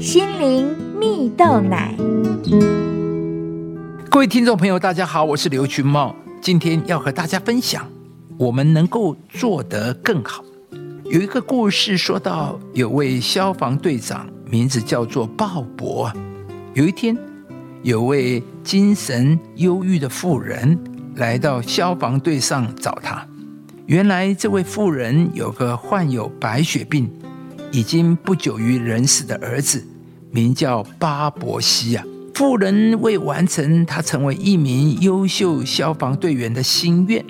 心灵蜜豆奶。各位听众朋友，大家好，我是刘群茂，今天要和大家分享，我们能够做得更好。有一个故事说到，有位消防队长，名字叫做鲍勃。有一天，有位精神忧郁的妇人来到消防队上找他。原来，这位妇人有个患有白血病、已经不久于人世的儿子，名叫巴伯西啊。妇人为完成他成为一名优秀消防队员的心愿，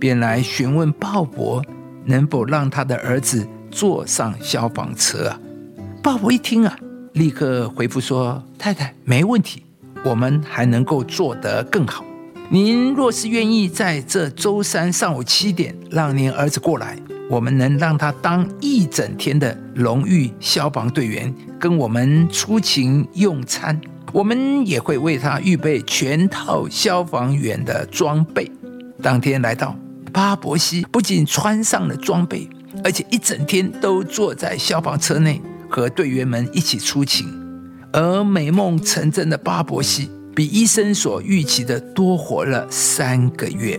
便来询问鲍勃能否让他的儿子坐上消防车啊。鲍勃一听啊，立刻回复说：“太太，没问题，我们还能够做得更好。您若是愿意在这周三上午七点让您儿子过来，我们能让他当一整天的荣誉消防队员，跟我们出勤用餐。”我们也会为他预备全套消防员的装备。当天来到，巴伯西不仅穿上了装备，而且一整天都坐在消防车内和队员们一起出勤。而美梦成真的巴伯西，比医生所预期的多活了三个月。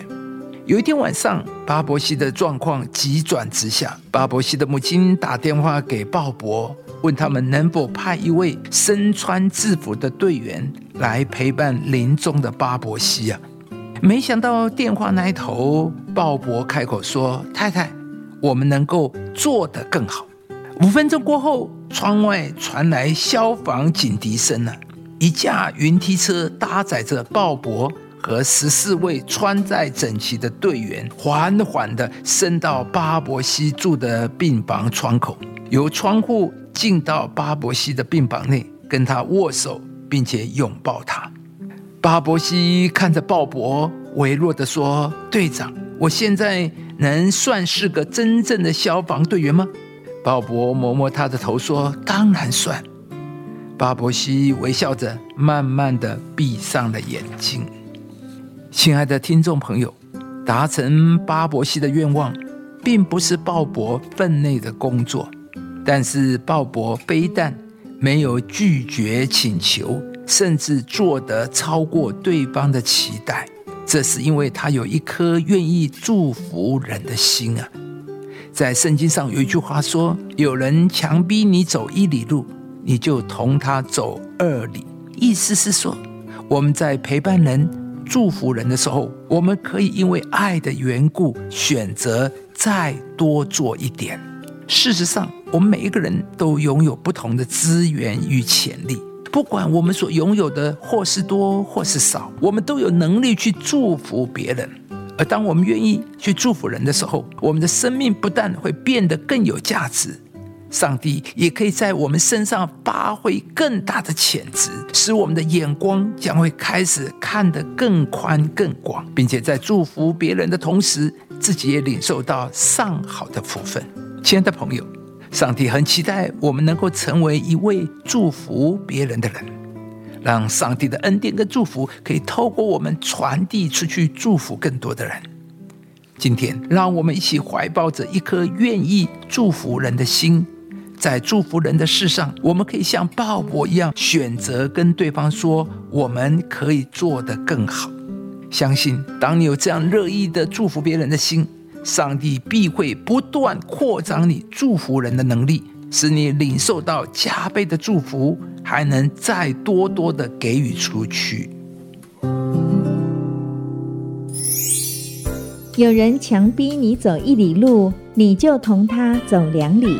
有一天晚上，巴伯西的状况急转直下。巴伯西的母亲打电话给鲍勃。问他们能否派一位身穿制服的队员来陪伴临终的巴伯西啊？没想到电话那头，鲍勃开口说：“太太，我们能够做得更好。”五分钟过后，窗外传来消防警笛声了。一架云梯车搭载着鲍勃和十四位穿戴整齐的队员，缓缓地伸到巴伯西住的病房窗口，由窗户。进到巴伯西的病房内，跟他握手，并且拥抱他。巴伯西看着鲍勃，微弱的说：“队长，我现在能算是个真正的消防队员吗？”鲍勃摸摸他的头说：“当然算。”巴伯西微笑着，慢慢的闭上了眼睛。亲爱的听众朋友，达成巴伯西的愿望，并不是鲍勃分内的工作。但是鲍勃非但没有拒绝请求，甚至做得超过对方的期待。这是因为他有一颗愿意祝福人的心啊！在圣经上有一句话说：“有人强逼你走一里路，你就同他走二里。”意思是说，我们在陪伴人、祝福人的时候，我们可以因为爱的缘故，选择再多做一点。事实上，我们每一个人都拥有不同的资源与潜力，不管我们所拥有的或是多或是少，我们都有能力去祝福别人。而当我们愿意去祝福人的时候，我们的生命不但会变得更有价值，上帝也可以在我们身上发挥更大的潜质，使我们的眼光将会开始看得更宽更广，并且在祝福别人的同时，自己也领受到上好的福分。亲爱的朋友，上帝很期待我们能够成为一位祝福别人的人，让上帝的恩典跟祝福可以透过我们传递出去，祝福更多的人。今天，让我们一起怀抱着一颗愿意祝福人的心，在祝福人的事上，我们可以像鲍勃一样，选择跟对方说，我们可以做得更好。相信，当你有这样乐意的祝福别人的心。上帝必会不断扩张你祝福人的能力，使你领受到加倍的祝福，还能再多多的给予出去。有人强逼你走一里路，你就同他走两里。